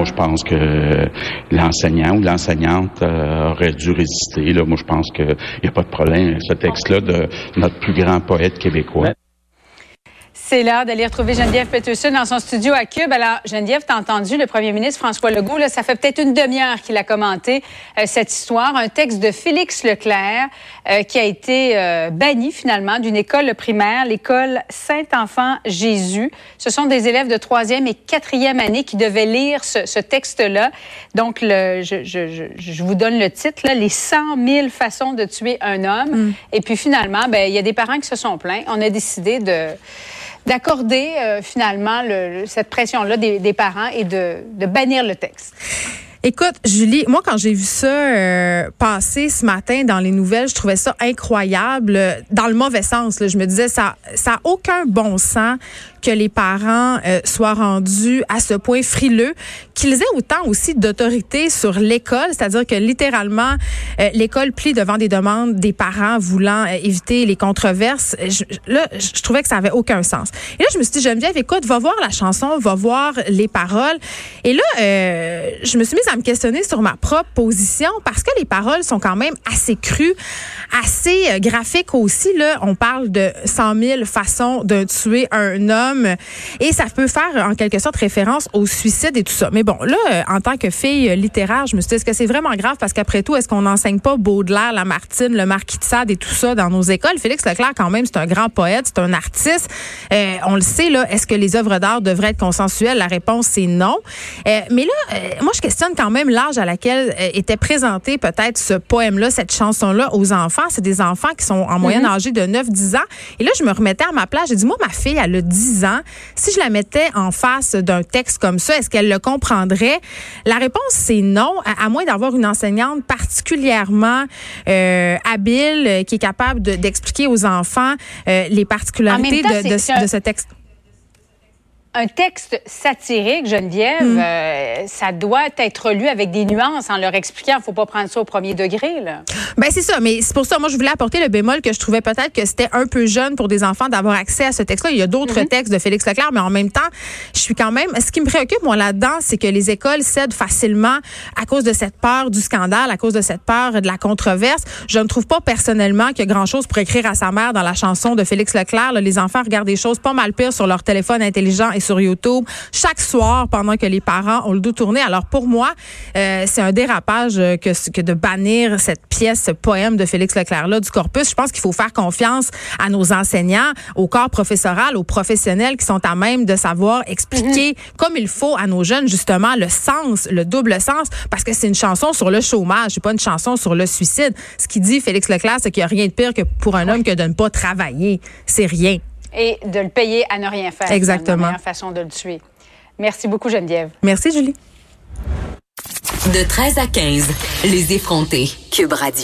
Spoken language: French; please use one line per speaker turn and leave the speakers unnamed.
moi, je pense que l'enseignant ou l'enseignante euh, aurait dû résister. Là, moi, je pense qu'il n'y a pas de problème. Ce texte-là de notre plus grand poète québécois.
C'est l'heure d'aller retrouver Geneviève Peterson dans son studio à Cube. Alors, Geneviève, t'as entendu le premier ministre François Legault, là, ça fait peut-être une demi-heure qu'il a commenté euh, cette histoire, un texte de Félix Leclerc euh, qui a été euh, banni finalement d'une école primaire, l'école Saint-Enfant Jésus. Ce sont des élèves de troisième et quatrième année qui devaient lire ce, ce texte-là. Donc, le, je, je, je, vous donne le titre, là, les 100 000 façons de tuer un homme. Mm. Et puis finalement, ben, il y a des parents qui se sont plaints. On a décidé de d'accorder euh, finalement le, cette pression-là des, parents et de, bannir le texte.
Écoute, Julie, moi, quand j'ai vu ça euh, passer ce matin dans les nouvelles, je trouvais ça incroyable, dans le mauvais sens. Je me disais, ça ça aucun bon sens que les parents euh, soient rendus à ce point frileux, qu'ils aient autant aussi d'autorité sur l'école, c'est-à-dire que littéralement, euh, l'école plie devant des demandes des parents voulant éviter les controverses. Je, là, je trouvais que ça avait aucun sens. Et là, je me suis dit, Geneviève, écoute, va voir la chanson, va voir les paroles. Et là, je me suis mise à me questionner sur ma propre position parce que les paroles sont quand même assez crues, assez euh, graphiques aussi. Là, on parle de 100 000 façons de tuer un homme et ça peut faire en quelque sorte référence au suicide et tout ça. Mais là, euh, en tant que fille littéraire, je me suis dit, est-ce que c'est vraiment grave? Parce qu'après tout, est-ce qu'on n'enseigne pas Baudelaire, Lamartine, le Marquis de Sade et tout ça dans nos écoles? Félix Leclerc, quand même, c'est un grand poète, c'est un artiste. Euh, on le sait, là, est-ce que les œuvres d'art devraient être consensuelles? La réponse, c'est non. mais là, moi, je questionne quand même l'âge à laquelle euh, était présenté peut-être ce poème-là, cette chanson-là aux enfants. C'est des enfants qui sont en moyenne mhm. âgés de 9-10 ans. Et là, je me remettais à ma place. J'ai dit, moi, ma fille, elle a 10 ans. Si je la mettais en face d'un texte comme ça, est-ce qu'elle le comprendrait? La réponse, c'est non, à, moins d'avoir une enseignante particulièrement euh, habile, euh, qui est capable d'expliquer aux enfants les particularités de, de ce texte
un texte satirique, Geneviève, mm. euh, ça doit être lu avec des nuances en leur expliquant, faut pas prendre ça au premier degré. Là.
Ben c'est ça, mais c'est pour ça, moi je voulais apporter le bémol que je trouvais peut-être que c'était un peu jeune pour des enfants d'avoir accès à ce texte-là. Il y a d'autres mm-hmm. textes de Félix Leclerc, mais en même temps, je suis quand même. Ce qui me préoccupe moi là-dedans, c'est que les écoles cèdent facilement à cause de cette peur du scandale, à cause de cette peur de la controverse. Je ne trouve pas personnellement qu'il y a grand-chose pour écrire à sa mère dans la chanson de Félix Leclerc. les enfants regardent des choses pas mal pires sur leur téléphone intelligent sur YouTube chaque soir pendant que les parents ont le dos tourné. Alors pour moi, euh, c'est un dérapage que, que de bannir cette pièce, ce poème de Félix Leclerc-là du corpus. Je pense qu'il faut faire confiance à nos enseignants, au corps professoral, aux professionnels qui sont à même de savoir expliquer mhm. comme il faut à nos jeunes justement le sens, le double sens, parce que c'est une chanson sur le chômage, c'est pas une chanson sur le suicide. Ce qui dit Félix Leclerc, c'est qu'il n'y a rien de pire que pour un homme que de ne pas travailler. C'est rien
et de le payer à ne rien faire.
Exactement.
C'est la meilleure façon de le tuer. Merci beaucoup, Geneviève.
Merci, Julie.
De 13 à 15, les effrontés. Cube Radio.